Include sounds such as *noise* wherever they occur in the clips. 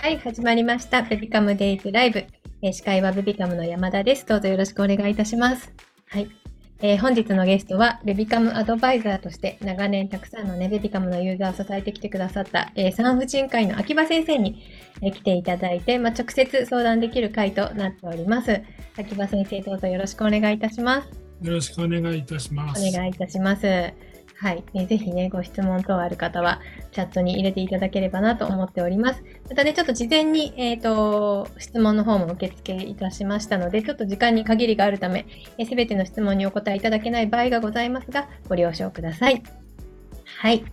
はい、始まりました。ベビカムデイズライブ。えー司会はベビカムの山田です。どうぞよろしくお願いいたします。はい。えー本日のゲストは、ベビカムアドバイザーとして、長年たくさんのね、ベビカムのユーザーを支えてきてくださった、えー産婦人科医の秋葉先生に、えー来ていただいて、まあ、直接相談できる回となっております。秋葉先生、どうぞよろしくお願いいたします。よろしくお願いいたします。お願いいたします。はい。えーぜひね、ご質問等ある方は、チャットに入れていただければなと思っております。またね、ちょっと事前に、えっ、と、質問の方も受付いたしましたので、ちょっと時間に限りがあるため、すべての質問にお答えいただけない場合がございますが、ご了承ください。はい。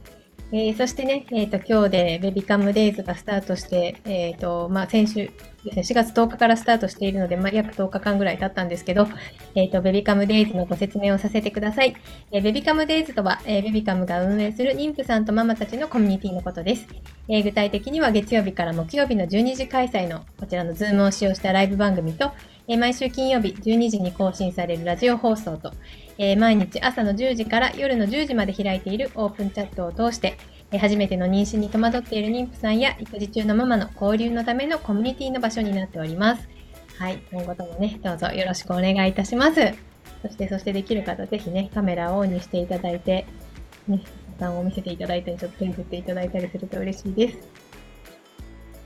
えーそしてね、えっ、と、今日でベビカムデイズがスタートして、えっ、と、まあ、先週ですね、4月10日からスタートしているので、まあ、約10日間ぐらい経ったんですけど、えっ、と、ベビカムデイズのご説明をさせてください。えーベビカムデイズとは、えーベビカムが運営する妊婦さんとママたちのコミュニティのことです。えー具体的には月曜日から木曜日の12時開催のこちらの Zoom を使用したライブ番組と、え毎週金曜日12時に更新されるラジオ放送と、えー毎日朝の10時から夜の10時まで開いているオープンチャットを通して、えー初めての妊娠に戸惑っている妊婦さんや育児中のママの交流のためのコミュニティの場所になっております。はい、今後ともね、どうぞよろしくお願いいたします。そして、そしてできる方、ぜひね、カメラをオンにしていただいて、ね、ボタンを見せていただいたり、ちょっと手に振っていただいたりすると嬉しいです。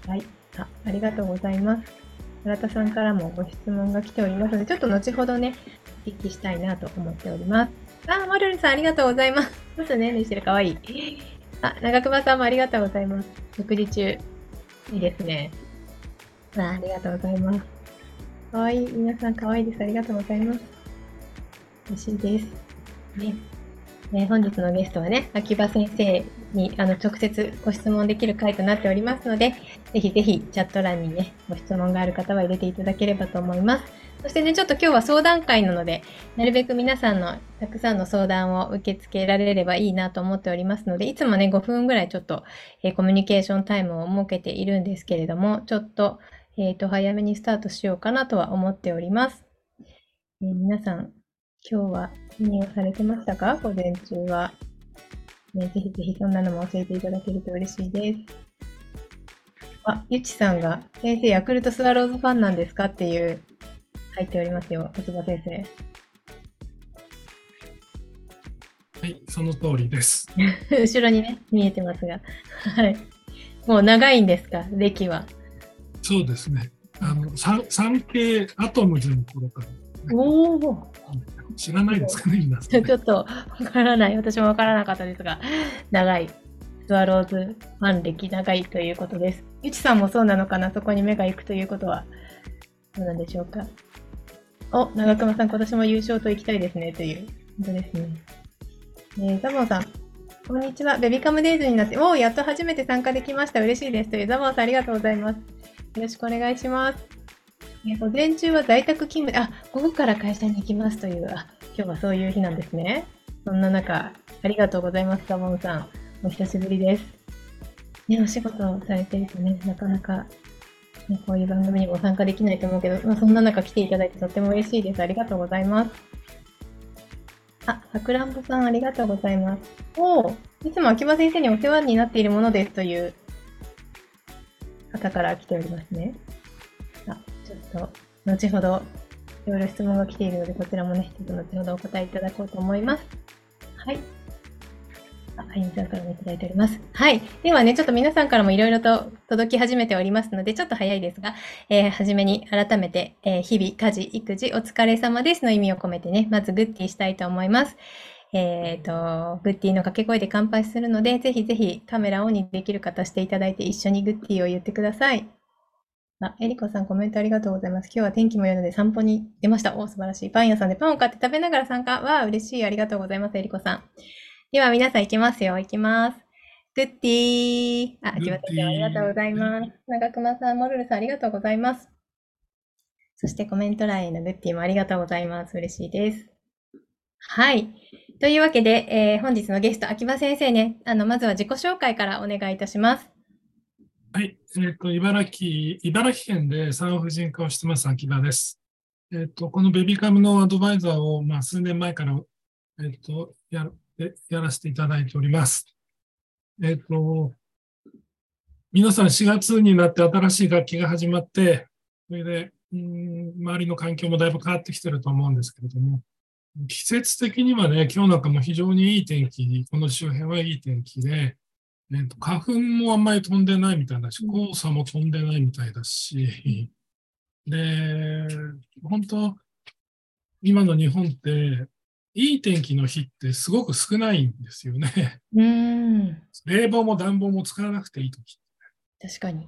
はい。あ、ありがとうございます。村田さんからもご質問が来ておりますので、ちょっと後ほどね、お聞きしたいなと思っております。あ、マルルさんありがとうございます。*laughs* ちょっとね、ねしてるかわいい。あ、長熊さんもありがとうございます。食事中。いいですね。あありがとうございます。かわいい。皆さんかわいいです。ありがとうございます。嬉しいです。ね。ね本日のゲストはね、秋葉先生にあの直接ご質問できる回となっておりますので、ぜひぜひチャット欄にね、ご質問がある方は入れていただければと思います。そしてね、ちょっと今日は相談会なので、なるべく皆さんのたくさんの相談を受け付けられればいいなと思っておりますので、いつもね、5分ぐらいちょっと、えーコミュニケーションタイムを設けているんですけれども、ちょっと、えっ、と、早めにスタートしようかなとは思っております。えー皆さん、今日は何をされてましたか？午前中は。ね、ぜひぜひそんなのも教えていただけると嬉しいです。あ、ゆちさんが、先生、ヤクルトスワローズファンなんですか？っていう、入っておりますよ、秋葉先生。はい、その通りです。*laughs* 後ろにね、見えてますが。はい。もう長いんですか、歴は。そうですね。あの、産産経アトムズの頃から、おお。知らないですかね、皆さん、*laughs* ちょっとわからない。私もわからなかったですが、長い。スワローズファン歴長いということです。ゆちさんもそうなのかなそこに目が行くということは、どうなんでしょうか。お、長熊さん、今年も優勝と行きたいですね、という。本当ですね。えー、ザボンさん、こんにちは。ベビカムデイズになって、おーやっと初めて参加できました。嬉しいです。という、ザボンさん、ありがとうございます。よろしくお願いします。えー午前中は在宅勤務で、あ、午後から会社に行きますという、あ、今日はそういう日なんですね。そんな中、ありがとうございます、ザボンさん。お久しぶりです。ね、お仕事をされてるとね、なかなか、ね、こういう番組にも参加できないと思うけど、まあ、そんな中来ていただいてとっても嬉しいです。ありがとうございます。あ、さくらんぼさんありがとうございます。おお、いつも秋葉先生にお世話になっているものですという方から来ておりますね。あ、ちょっと、後ほど、いろいろ質問が来ているので、こちらもね、ちょっと後ほどお答えいただこうと思います。はい。あ、ゆみさんからもいただいております。はい。ではね、ちょっと皆さんからもいろいろと届き始めておりますので、ちょっと早いですが、えー、はじめに改めて、えー日々、家事、育児、お疲れ様ですの意味を込めてね、まずグッティしたいと思います。えっ、と、グッティの掛け声で乾杯するので、ぜひぜひカメラオンにできる方していただいて一緒にグッティを言ってください。あ、えりこさんコメントありがとうございます。今日は天気も良いので散歩に出ました。お、素晴らしい。パン屋さんでパンを買って食べながら参加。わあ、嬉しい。ありがとうございます。えりこさん。では皆さん行きますよ。行きます。グッティー。あ、秋葉先生ありがとうございます。長熊さん、モルルさんありがとうございます。そしてコメント欄へのグッティもありがとうございます。嬉しいです。はい。というわけで、えー本日のゲスト、秋葉先生ね、あの、まずは自己紹介からお願いいたします。はい、えっ、と、茨城、茨城県で産婦人科をしてます、秋葉です。えっ、と、このベビカムのアドバイザーを、まあ、数年前から、えっ、と、やる、えやらせていただいております。えっ、と、皆さん4月になって新しい学期が始まって、それで、うん周りの環境もだいぶ変わってきてると思うんですけれども、季節的にはね、今日なんかも非常にいい天気、この周辺はいい天気で、えー、と花粉もあんまり飛んでないみたいだし、黄砂も飛んでないみたいだし、で、本当、今の日本って、いい天気の日ってすごく少ないんですよね。うん。冷房も暖房も使わなくていい時。確かに。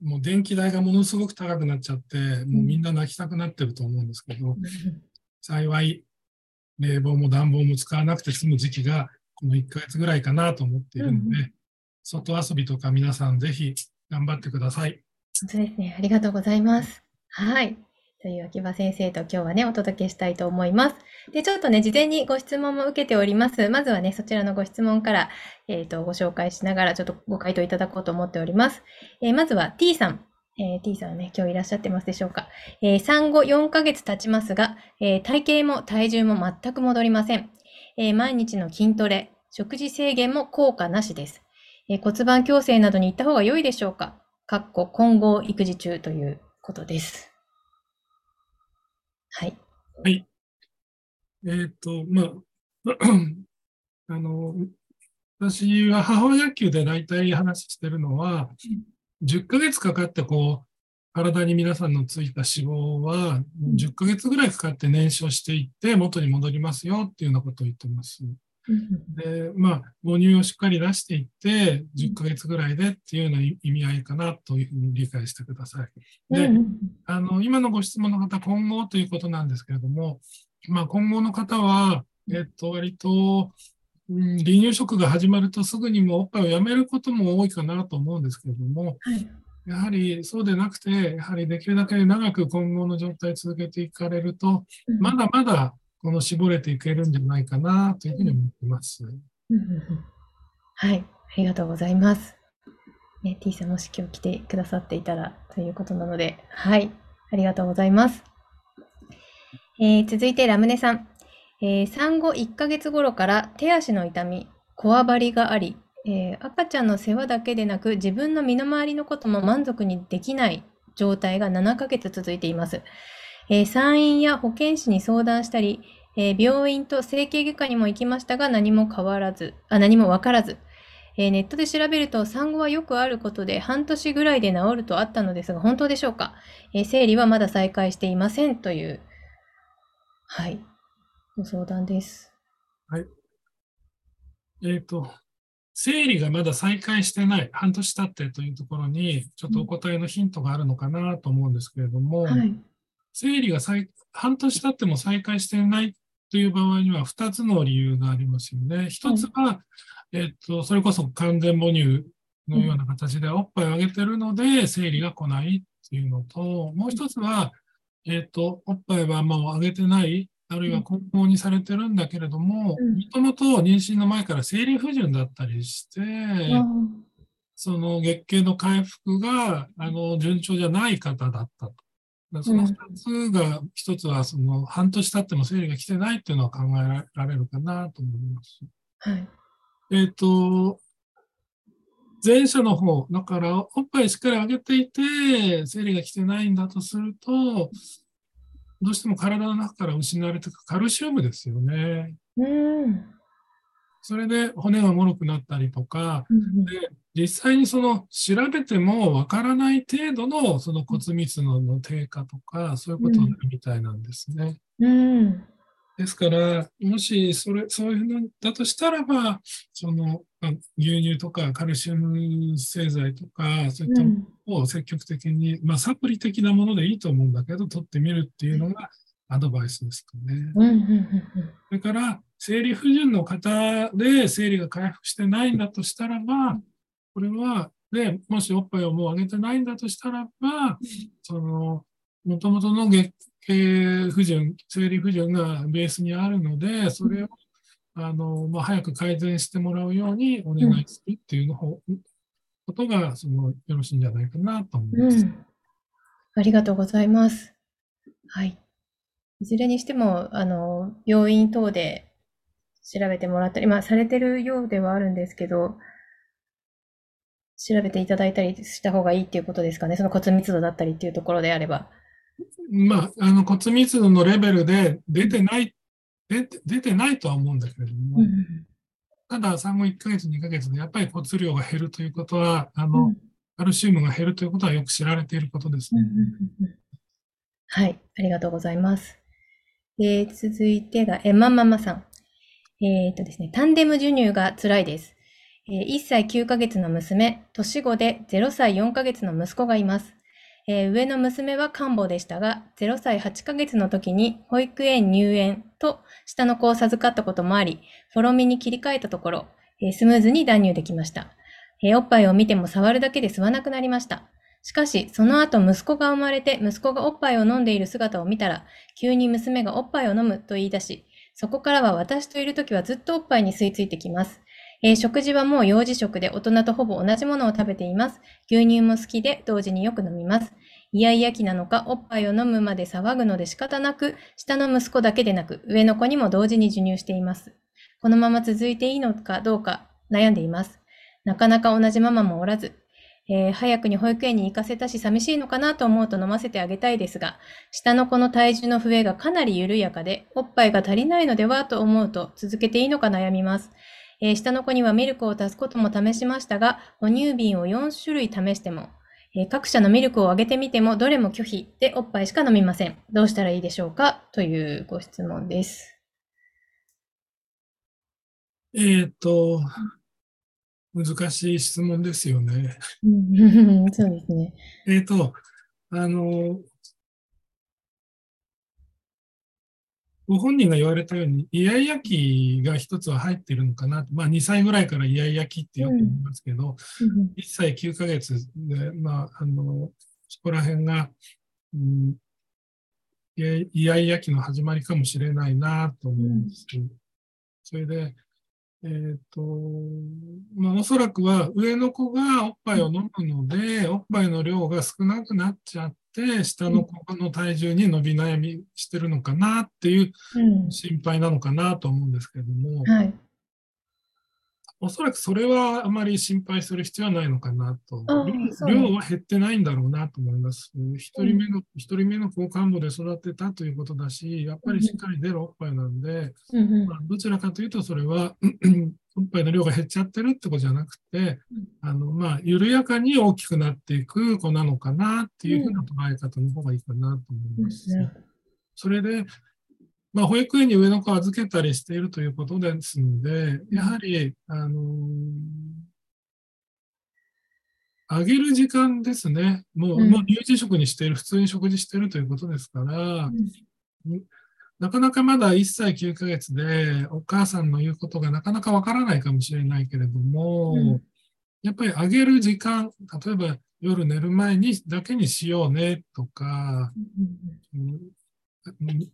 もう電気代がものすごく高くなっちゃって、もうみんな泣きたくなってると思うんですけど、幸い、冷房も暖房も使わなくて済む時期が、この1ヶ月ぐらいかなと思っているので、外遊びとか皆さんぜひ頑張ってください。本当ですね。ありがとうございます。はい。という秋葉先生と今日はね、お届けしたいと思います。で、ちょっとね、事前にご質問も受けております。まずはね、そちらのご質問から、えっ、ー、と、ご紹介しながら、ちょっとご回答いただこうと思っております。えー、まずは T さん。えー、T さんはね、今日いらっしゃってますでしょうか。えー、産後4ヶ月経ちますが、えー、体型も体重も全く戻りません。え毎日の筋トレ、食事制限も効果なしです。え骨盤矯正などに行った方が良いでしょうかかっこ混合育児中ということです。はい。はい。えー、っと、まあ、*clears throat* あの、私は母親野球で大体話してるのは、10ヶ月かかってこう、体に皆さんのついた脂肪は、10ヶ月ぐらいかかって燃焼していって元に戻りますよっていうようなことを言ってます。で、まあ、母乳をしっかり出していって、10ヶ月ぐらいでっていうような意味合いかなというふうに理解してください。で、あの、今のご質問の方、今後ということなんですけれども、まあ、今後の方は、えっと、割と、うん、離乳食が始まるとすぐにもおっぱいをやめることも多いかなと思うんですけれども、はい、やはりそうでなくて、やはりできるだけ長く今後の状態続けていかれると、まだまだこの絞れていけるんじゃないかなというふうに思ってます。はい、ありがとうございます。ね、T さんもし今日来てくださっていたらということなので、はい、ありがとうございます。えー、続いてラムネさん。えー、産後1ヶ月頃から手足の痛み、こわばりがあり、えー、赤ちゃんの世話だけでなく自分の身の回りのことも満足にできない状態が7ヶ月続いています。えー、産院や保健師に相談したり、えー、病院と整形外科にも行きましたが何も変わらず、あ何もわからず、えー、ネットで調べると産後はよくあることで半年ぐらいで治るとあったのですが本当でしょうか、え生理はまだ再開していませんという、はい、ご相談です。はい。えっ、ー、と、生理がまだ再開してない、半年経ってというところに、ちょっとお答えのヒントがあるのかなと思うんですけれども、はい、生理が再半年経っても再開していないという場合には2つの理由がありますよね。1つは、えっと、それこそ完全母乳のような形でおっぱいをあげてるので生理が来ないっていうのと、もう1つは、えっと、おっぱいはもうあげてない、あるいは根本にされてるんだけれども、もともと妊娠の前から生理不順だったりして、その月経の回復があの順調じゃない方だったと。その2つが、1つはその半年経っても生理が来てないっていうのは考えられるかなと思います。はい、えっ、と、前者の方、だからおっぱいしっかりあげていて、生理が来てないんだとすると、どうしても体の中から失われていくカルシウムですよね。うんそれで骨が脆くなったりとか、で実際にその調べてもわからない程度のその骨密度の低下とか、そういうことになるみたいなんですね。うん、ですから、もしそれそういうのだとしたらば、その牛乳とかカルシウム製剤とか、そういったものを積極的に、うん、まあ、サプリ的なものでいいと思うんだけど、取ってみるっていうのがアドバイスですかね。それから、生理不順の方で生理が回復してないんだとしたらば、これは、で、もしおっぱいをもうあげてないんだとしたらば、その、もともとの月経不順、生理不順がベースにあるので、それを、あの、まあ、早く改善してもらうようにお願いするっていうの方、うん、ことが、その、よろしいんじゃないかなと思います。うん、ありがとうございます。はい。いずれにしても、あの、病院等で調べてもらったり、まあ、されてるようではあるんですけど、調べていただいたりした方がいいっていうことですかね。その骨密度だったりっていうところであれば。まあ、あの骨密度のレベルで出てない、出て出てないとは思うんだけれども、うんただ産後1ヶ月、2ヶ月でやっぱり骨量が減るということは、あの、カルシウムが減るということはよく知られていることですね。はい、ありがとうございます。えー続いてが、え、まんままさん。えっとですね、タンデム授乳が辛いです。えー1歳9ヶ月の娘、年子で0歳4ヶ月の息子がいます。えー上の娘は看護でしたが、0歳8ヶ月の時に保育園入園と下の子を授かったこともあり、フォロミに切り替えたところ、えースムーズに断乳できました。えーおっぱいを見ても触るだけで吸わなくなりました。しかし、その後息子が生まれて息子がおっぱいを飲んでいる姿を見たら、急に娘がおっぱいを飲むと言い出し、そこからは私といるときはずっとおっぱいに吸い付いてきます。えー食事はもう幼児食で大人とほぼ同じものを食べています。牛乳も好きで同時によく飲みます。イヤイヤ期なのか、おっぱいを飲むまで騒ぐので仕方なく、下の息子だけでなく、上の子にも同時に授乳しています。このまま続いていいのかどうか悩んでいます。なかなか同じママもおらず、えー早くに保育園に行かせたし寂しいのかなと思うと飲ませてあげたいですが、下の子の体重の増えがかなり緩やかで、おっぱいが足りないのではと思うと続けていいのか悩みます。えー下の子にはミルクを足すことも試しましたが、哺乳瓶を4種類試しても、えー各社のミルクをあげてみてもどれも拒否でおっぱいしか飲みません。どうしたらいいでしょうか？というご質問です。えっ、と、難しい質問ですよね。うん *laughs* そうですね。えっ、と、あの、ご本人が言われたように、イヤイヤ期が一つは入っているのかな。まあ、2歳ぐらいからイヤイヤ期ってよく言いますけど、1歳9ヶ月で、まあ、あの、そこら辺が、うん、イヤイヤ期の始まりかもしれないなと思うんですけど、それで、えっ、と、まあ、おそらくは上の子がおっぱいを飲むので、おっぱいの量が少なくなっちゃって、下の子の体重に伸び悩みしてるのかなっていううん。心配なのかなと思うんですけれども、はい。おそらくそれはあまり心配する必要はないのかなと。量は減ってないんだろうなと思います。一人目の、一人目の高幹部で育てたということだし、やっぱりしっかり出るおっぱいなんで、うんうん。まあ、どちらかというとそれはおっぱいの量が減っちゃってるってことじゃなくて、あの、まあ、緩やかに大きくなっていく子なのかなっていうふうな捉え方の方がいいかなと思います。それで、まあ、保育園に上の子を預けたりしているということですので、やはり、あのあげる時間ですね。もう、うん。もう乳児食にしている、普通に食事しているということですから、なかなかまだ1歳9ヶ月で、お母さんの言うことがなかなかわからないかもしれないけれども、うん。やっぱりあげる時間、例えば夜寝る前にだけにしようねとか、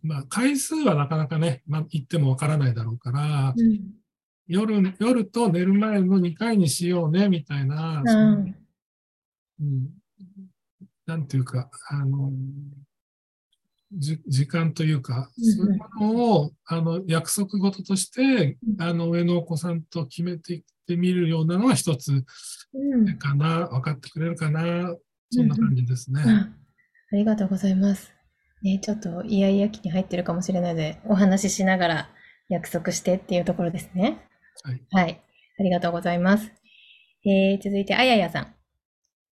まあ、回数はなかなかね、まあ、言ってもわからないだろうから、うん。夜、夜と寝る前の2回にしようね、みたいな、そのうん、なんていうか、あの、じ時間というか、うんうん。そういうものを、あの、約束事として、うん。あの、上のお子さんと決めていってみるようなのが一つうん。かな、分かってくれるかな、そんな感じですね。あありがとうございます。ね、ちょっとイヤイヤ期に入ってるかもしれないので、お話ししながら約束してっていうところですね。はい。はい。ありがとうございます。えー続いて、あややさん。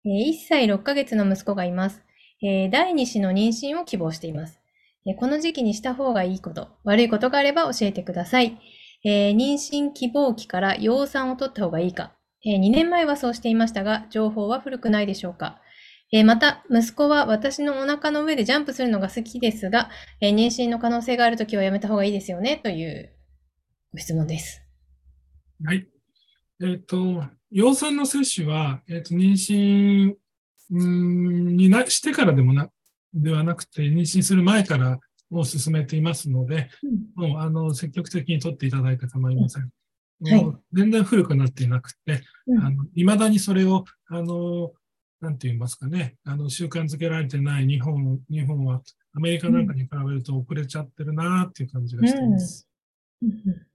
えー1歳6ヶ月の息子がいます。えー第2子の妊娠を希望しています。えーこの時期にした方がいいこと、悪いことがあれば教えてください。えー妊娠希望期から養産を取った方がいいか。え2年前はそうしていましたが、情報は古くないでしょうか。えーまた、息子は私のお腹の上でジャンプするのが好きですが、えー妊娠の可能性があるときはやめた方がいいですよね、というご質問です。はい。えっ、と、養蚕の接種は、えっ、と、妊娠うーんになしてからでもな、ではなくて、妊娠する前からもう進めていますので、もう、あの、積極的に取っていただいて構いません。はいもう全然古くなっていなくて、うんあの、未だにそれを、あの、なんて言いますかね、あの、習慣づけられてない日本、日本は、アメリカなんかに比べると遅れちゃってるなっていう感じがしています。うんうん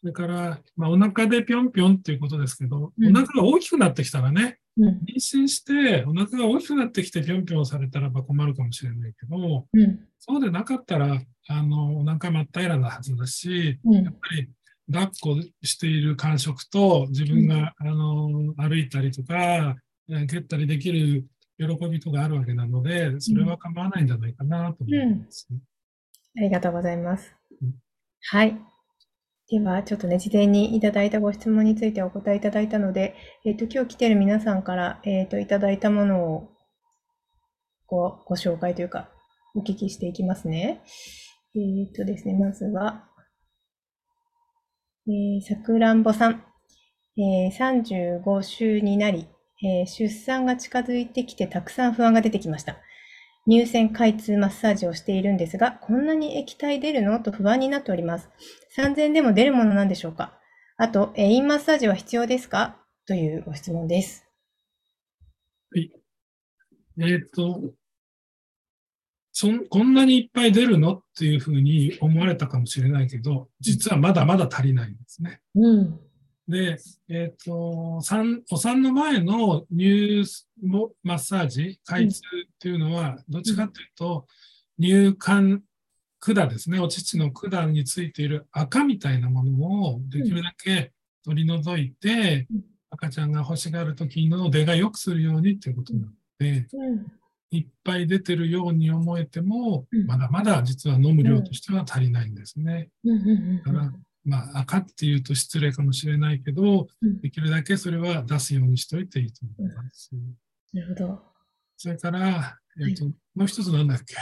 それから、まあ、お腹でぴょんぴょんっていうことですけど、うんお腹が大きくなってきたらね、うん。妊娠してお腹が大きくなってきてぴょんぴょんされたらば困るかもしれないけど、うん。そうでなかったら、あの、お腹真っ平らなはずだし、うんやっぱり抱っこしている感触と自分が、あの歩いたりとか、えー蹴ったりできる喜びとかあるわけなので、それは構わないんじゃないかなと思います、ありがとうございますうん。はい。では、ちょっとね、事前にいただいたご質問についてお答えいただいたので、えっ、と、今日来ている皆さんから、えっ、と、いただいたものをご、ご紹介というか、お聞きしていきますね。えっ、とですね、まずは、えー、さくらんぼさん、えー、35週になり、えー出産が近づいてきてたくさん不安が出てきました。乳腺開通マッサージをしているんですが、こんなに液体出るの？と不安になっております。3000でも出るものなんでしょうか？あと、えーインマッサージは必要ですか？というご質問です。えーっとそん、こんなにいっぱい出るの？っていうふうに思われたかもしれないけど、実はまだまだ足りないんですね。うん。で、えっ、と、産お産の前の乳もマッサージ、開通っていうのは、どっちかというと、乳管管ですね、お乳の管についている赤みたいなものをできるだけ取り除いて、うん。赤ちゃんが欲しがる時の出が良くするようにっていうことなので、うん。いっぱい出てるように思えてもうん、まだまだ実は飲む量としては足りないんですね。だから、まあ、赤っていうと失礼かもしれないけど、うんできるだけそれは出すようにしといていいと思います。なるほど。それから、えっ、と、もう一つなんだっけ？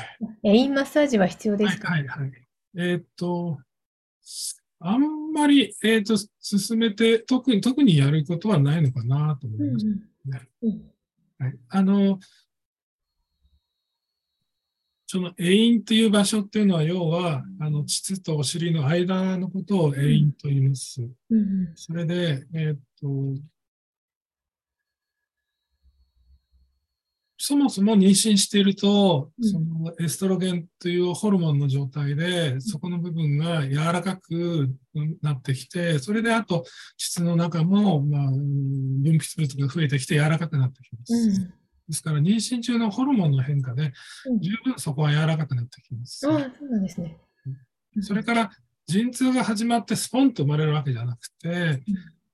えーインマッサージは必要ではいすか？はいはい。えっ、と、あんまり、えっ、と、進めて、特に、特にやることはないのかなと思うんいます。うんねうんはい、あの、その栄陰という場所っていうのは、要は、あの、膣とお尻の間のことを栄陰と言います。うんうんそれで、えーっと、そもそも妊娠していると、うんそのエストロゲンというホルモンの状態で、そこの部分が柔らかくなってきて、それであと、膣の中も、まあ、うん分泌物が増えてきて柔らかくなってきます。うんですから、妊娠中のホルモンの変化でうん、十分そこは柔らかくなってきます。ああ、そうなんですね。それから、陣痛が始まってスポンと生まれるわけじゃなくて、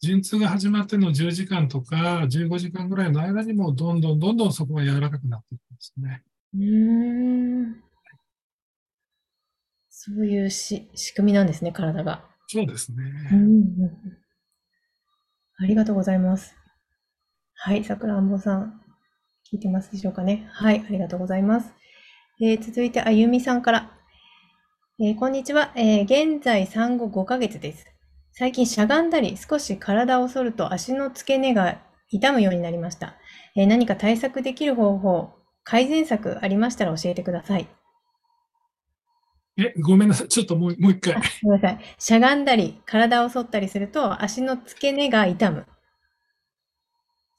陣痛が始まっての10時間とか15時間ぐらいの間にもどんどんどんどんそこが柔らかくなっていくんですね。うーん。そういうし仕組みなんですね、体が。そうですね。うんうんうんありがとうございます。はい、さくらんぼさん、聞いてますでしょうかね。はい、ありがとうございます。えー続いて、あゆみさんから。えーこんにちは。えー現在産後5ヶ月です。最近しゃがんだり、少し体を反ると足の付け根が痛むようになりました。えー何か対策できる方法、改善策ありましたら教えてください。え、ごめんなさい。ちょっともうもう一回。ごめんなさい。しゃがんだり、体を反ったりすると、足の付け根が痛む。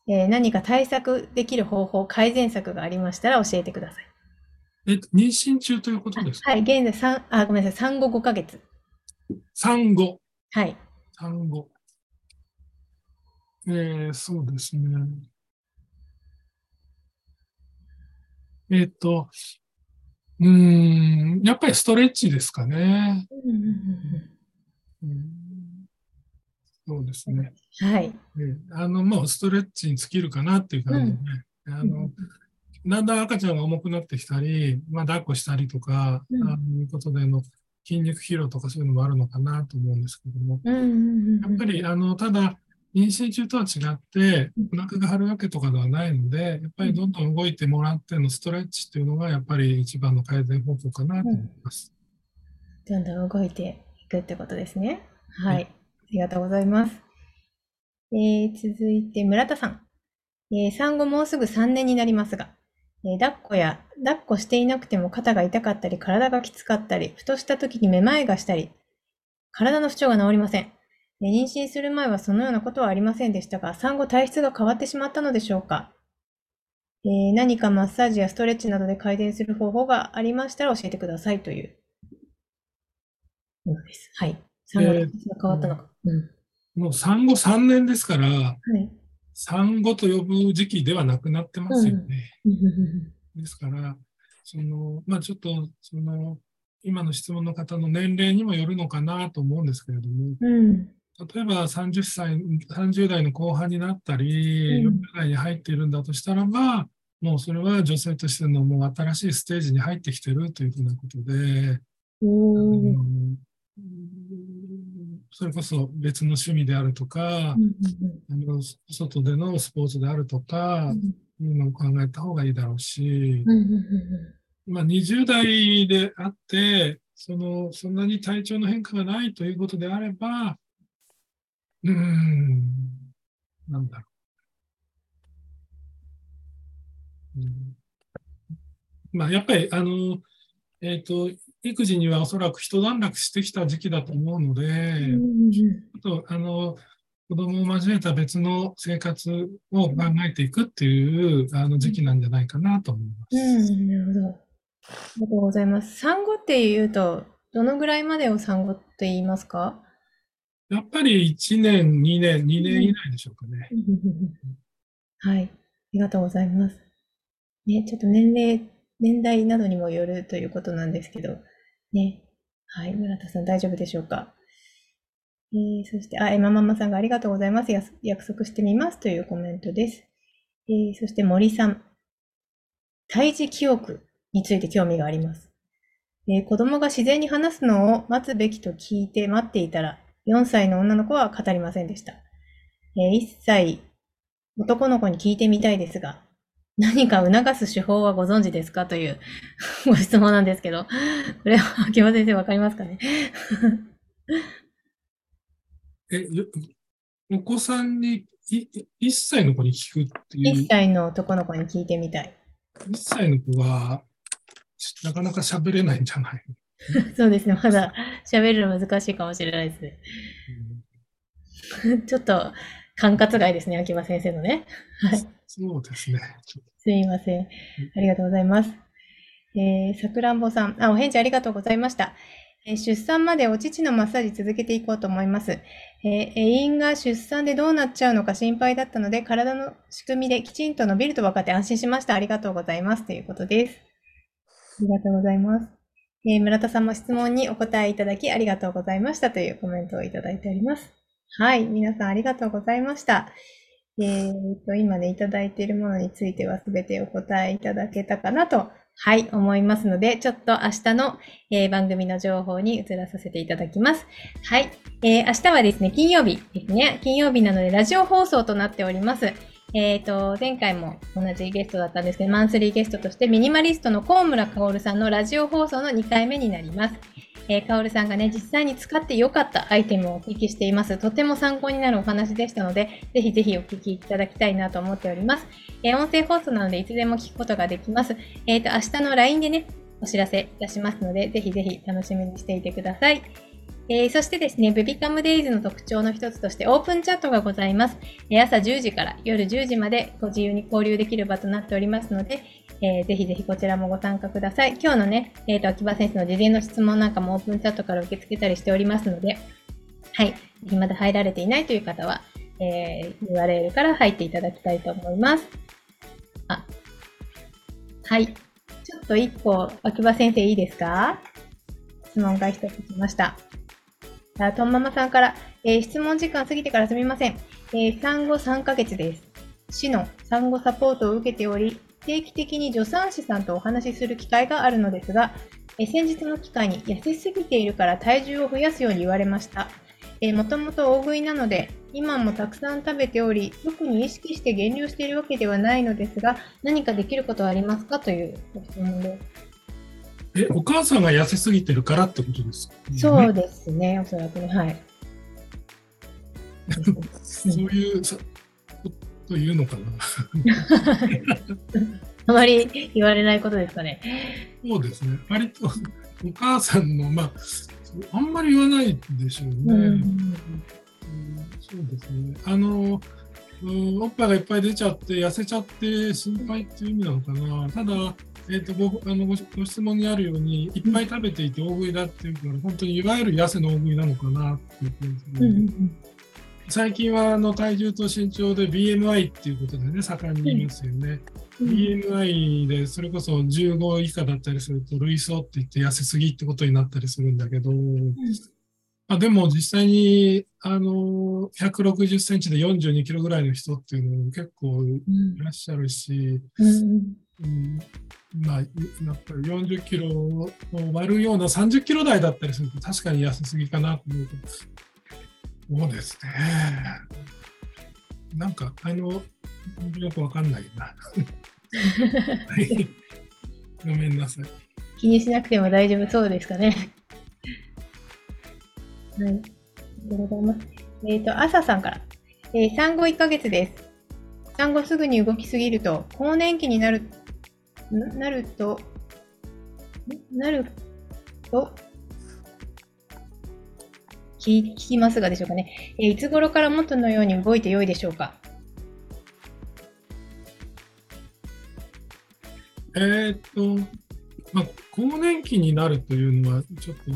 えー何か対策できる方法、改善策がありましたら教えてください。え、妊娠中ということですか？はい、現在産、あ、ごめんなさい、産後5ヶ月。産後。はい。産後。えーそうですね。えっ、と、うーん、やっぱりストレッチですかね。うんそうですね。はい。ええ。あの、もうストレッチに尽きるかなっていう感じで、あの、だんだん赤ちゃんが重くなってきたり、まあ、抱っこしたりとか、うん。あのいうことでの筋肉疲労とかそういうのもあるのかなと思うんですけども、うんうんうんやっぱり、あの、ただ、妊娠中とは違って、お腹が張るわけとかではないので、やっぱりどんどん動いてもらってのストレッチっていうのが、やっぱり一番の改善方法かなと思います。どんどん動いていくってことですね。は。はい。ありがとうございます。えー続いて、村田さん。えー産後もうすぐ3年になりますが、えー抱っこや、抱っこしていなくても肩が痛かったり、体がきつかったり、ふとした時にめまいがしたり、体の不調が治りません。えー妊娠する前はそのようなことはありませんでしたが、産後体質が変わってしまったのでしょうかえー何かマッサージやストレッチなどで改善する方法がありましたら教えてくださいというものです。はい。産後と変わったのか。うん。もう産後3年ですから、はい。産後と呼ぶ時期ではなくなってますよね。うんうんですから、その、まあちょっと、その、今の質問の方の年齢にもよるのかなと思うんですけれども、うんうん。例えば30歳、30代の後半になったり、うん40代に入っているんだとしたらば、もうそれは女性としてのもう新しいステージに入ってきてるというふうなことで、それこそ別の趣味であるとか、外でのスポーツであるとかう、んいうのを考えた方がいいだろうし、まあ、20代であって、その、そん。なに体調の変化がないということであれば、うーん、なん。だろう。うん。まあ、やっぱり、あの、えっ、と、育児にはおそらく一段落してきた時期だと思うので、うんうんちょっと、あの、子供を交えた別の生活を考えていくっていうあの時期なんじゃないかなと思います。うん、なるほど。ありがとうございます。産後っていうと、どのぐらいまでを産後って言いますか？やっぱり1年、2年、2年以内でしょうかね。はい。ありがとうございます。ね、ちょっと年齢、年代などにもよるということなんですけど、ね。はい。村田さん大丈夫でしょうか？えー、そして、あ、エマママさんがありがとうございます。約束してみますというコメントです。えー、そして森さん。胎児記憶について興味があります。えー子供が自然に話すのを待つべきと聞いて待っていたら、4歳の女の子は語りませんでした。えー1歳男の子に聞いてみたいですが、何か促す手法はご存知ですかという *laughs* ご質問なんですけど、これは秋葉先生わかりますかね？え、よお子さんに、い1歳の子に聞くってい ?1 う、歳の男の子に聞いてみたい。1歳の子は、なかなか喋れないんじゃない？*laughs* そうですね、まだ喋るの難しいかもしれないですね。*laughs* ちょっと管轄外ですね、秋葉先生のね。はい。そうですね。ちょっすみません。ありがとうございます。えー、さくらんぼさん。あ、お返事ありがとうございました。えー出産までお乳のマッサージ続けていこうと思います。えー、栄員が出産でどうなっちゃうのか心配だったので、体の仕組みできちんと伸びると分かって安心しました。ありがとうございます。ということです。ありがとうございます。えー村田さんも質問にお答えいただきありがとうございましたというコメントをいただいております。はい。皆さんありがとうございました。えーと、今ね、いただいているものについてはすべてお答えいただけたかなと、はい、思いますので、ちょっと明日の、えー番組の情報に移らさせていただきます。はい、えー明日はですね、金曜日ですね。金曜日なので、ラジオ放送となっております。えっ、と、前回も同じゲストだったんですけど、マンスリーゲストとして、ミニマリストの高村薫さんのラジオ放送の2回目になります。えー、カオルさんがね、実際に使って良かったアイテムをお聞きしています。とても参考になるお話でしたので、ぜひぜひお聞きいただきたいなと思っております。えー音声放送なので、いつでも聞くことができます。えっ、と、明日の LINE でね、お知らせいたしますので、ぜひぜひ楽しみにしていてください。えーそしてですね、ベビカムデイズの特徴の一つとしてオープンチャットがございます。え朝10時から夜10時までご自由に交流できる場となっておりますので、えーぜひぜひこちらもご参加ください。今日のね、えっ、と、秋葉先生の事前の質問なんかもオープンチャットから受け付けたりしておりますので、はい。ぜひまだ入られていないという方は、えー URL から入っていただきたいと思います。あ、はい。ちょっと一個、秋葉先生いいですか？質問が一つ来ました。あとんママさんから、えー質問時間過ぎてからすみません。えー産後3ヶ月です。市の産後サポートを受けており、定期的に助産師さんとお話しする機会があるのですが、えー先日の機会に痩せすぎているから体重を増やすように言われました。えーもともと大食いなので、今もたくさん食べており、特に意識して減量しているわけではないのですが、何かできることはありますか？というご質問です。え、お母さんが痩せすぎてるからってことですか、そうですね、おそらくね、はい。*laughs* そういうさこと言うのかな？*laughs* あまり言われないことですかね。そうですね。割とお母さんの、まあ、あんまり言わないでしょうね。うんうんそうですね。あの、うん、おっぱいがいっぱい出ちゃって、痩せちゃって心配っていう意味なのかな。ただ、えーと、ごあのごご質問にあるように、いっぱい食べていて大食いだっていうから、本当にいわゆる痩せの大食いなのかなって言ってますね。うんうんうん最近はあの体重と身長で BMI っていうことでね、盛んに言いますよね。うん、BMI でそれこそ15以下だったりすると、類想って言って痩せすぎってことになったりするんだけど、うん、あでも実際にあの160センチで42キロぐらいの人っていうのも結構いらっしゃるし、うん、うん、まあ、やっぱり40キロを割るような30キロ台だったりすると確かに安すぎかなと思うと、そうですね。なんか、あの、よくわかんないな。はい。ごめんなさい。気にしなくても大丈夫そうですかね。はい。ありがとうございます。えっ、ー、と、朝さんから。えー、産後1ヶ月です。産後すぐに動きすぎると、更年期になるなると、なると、聞きますがでしょうかね。えいつ頃から元のように動いてよいでしょうか？えー、っと、まあ、更年期になるというのは、ちょっと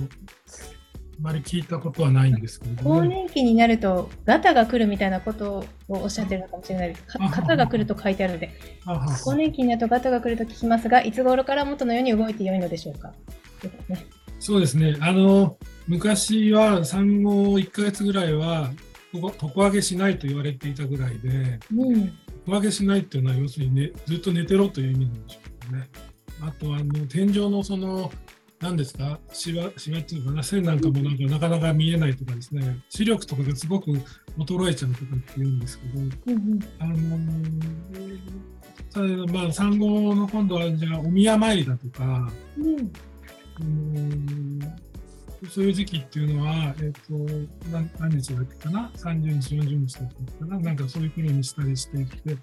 まり聞いたことはないんですけど、更年期になると、ガタが来るみたいなことをおっしゃってるのかもしれないです。型が来ると書いてあるので、更年期になるとガタが来ると聞きますが、いつ頃から元のように動いてよいのでしょうか？そうですね。あの、昔は産後1ヶ月ぐらいは、床上げしないと言われていたぐらいで、うん、床上げしないっていうのは、要するに、ね、ずっと寝てろという意味なんでしょうね。あとあの天井のその何ですか？しわしわっていうかな線なんかもなんかなかなか見えないとかですね。視力とかがすごく衰えちゃうとかって言うんですけど、うんうん、あのまあ産後の今度はじゃあお宮参りだとか、うん、うんそういう時期っていうのは、えっ、ー、と何何日だっけかな？30日40日だったかな？なんかそういう頃にしたりしていて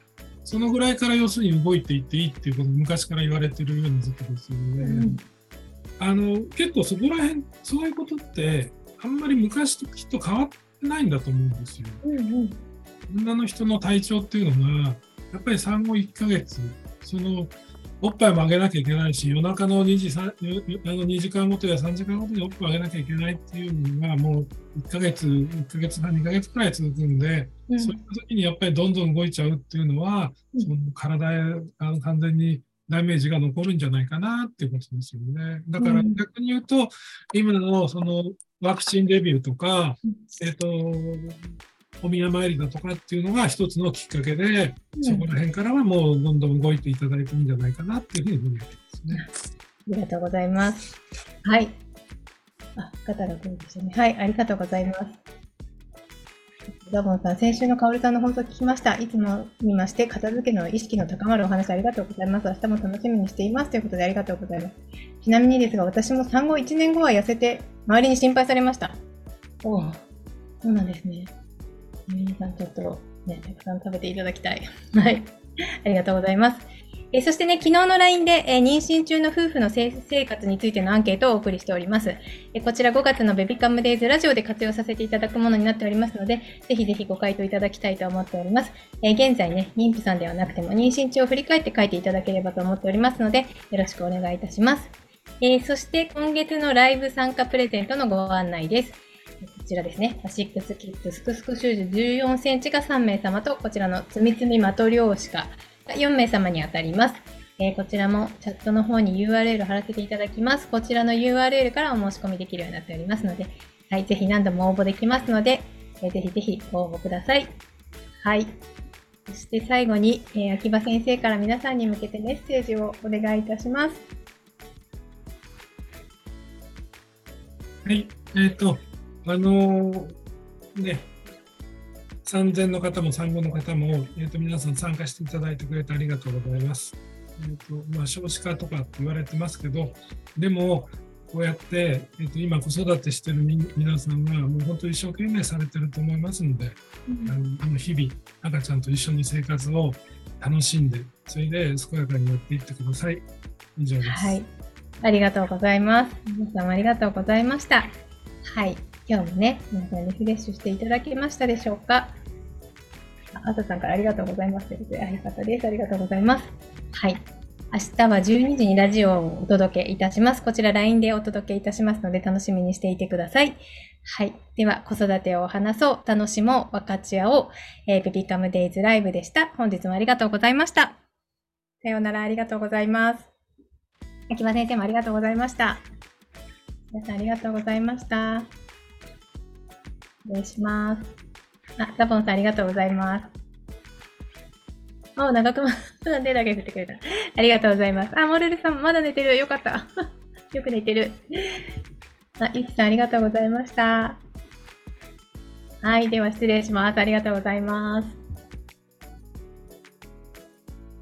そのぐらいから要するに動いていっていいっていうことを昔から言われてるような時期ですよね。うんあの結構そこら辺そういうことってあんまり昔ときっと変わってないんだと思うんですよ。うんうん、女の人の体調っていうのがやっぱり産後1ヶ月そのおっぱいもあげなきゃいけないし夜中の2時 ,3 あの2時間ごとや3時間ごとにおっぱいあげなきゃいけないっていうのがもう1ヶ月1ヶ月半2ヶ月くらい続くんで、うん、そういった時にやっぱりどんどん動いちゃうっていうのは、うん、その体へあの完全にダメージが残るんじゃないかなっていうことですよね。だから逆に言うと、今のそのワクチンレビューとか、えっ、と、お宮参りだとかっていうのが一つのきっかけで、そこら辺からはもうどんどん動いていただいていいんじゃないかなっていうふうに思ってますね。ありがとうございます。はい。あ、方が来るんですよね。はい、ありがとうございます。ザボンさん、先週のカオルさんの放送聞きました。いつも見まして、片付けの意識の高まるお話ありがとうございます。明日も楽しみにしています。ということでありがとうございます。ちなみにですが、私も産後1年後は痩せて、周りに心配されました。おお、そうなんですね。皆さん、ちょっとね、たくさん食べていただきたい。はい。ありがとうございます。えそしてね、昨日の LINE で、え妊娠中の夫婦の生活についてのアンケートをお送りしております。えこちら5月のベビカムデイズラジオで活用させていただくものになっておりますので、ぜひぜひご回答いただきたいと思っております。え現在ね、妊婦さんではなくても妊娠中を振り返って書いていただければと思っておりますので、よろしくお願いいたします。えそして今月のライブ参加プレゼントのご案内です。こちらですね。アシックスキッズスクスクシューズ14センチが3名様と、こちらのつみつみマトリョーシカ4名様に当たります。えー、こちらもチャットの方に URL 貼らせていただきます。こちらの URL からお申し込みできるようになっておりますので、はい、ぜひ何度も応募できますので、えー、ぜひぜひご応募ください。はい。そして最後に、えー、秋葉先生から皆さんに向けてメッセージをお願いいたします。はい、えっ、ー、と、あのー、ね、3000の方も産後の方も、えー、と皆さん参加していただいてくれてありがとうございます。えーとまあ、少子化とかって言われてますけど、でも、こうやって、えー、と今子育てしてる皆さんはもう本当に一生懸命されてると思いますので、うん、あの日々赤ちゃんと一緒に生活を楽しんでそれで健やかにやっていってください。以上です、はい、ありがとうございます。皆様ありがとうございました。はい。今日もね、皆さんリフレッシュしていただけましたでしょうか？あささんからありがとうございますということで、あ、よかったです。ありがとうございます。はい。明日は12時にラジオをお届けいたします。こちら LINE でお届けいたしますので楽しみにしていてください。はい。では、子育てを話そう、楽しもう、分かち合おう、えー、ベビカムデイズライブでした。本日もありがとうございました。さようなら、ありがとうございます。秋葉先生もありがとうございました。皆さんありがとうございました。失礼します。あ、ザポンさんありがとうございます。あ、長友さんでだけ振ってくれた。ありがとうございます。あ、モルルさん、まだ寝てる。よかった。*laughs* よく寝てる。あ、いきさん、ありがとうございました。はい、では失礼します。ありがとうございます。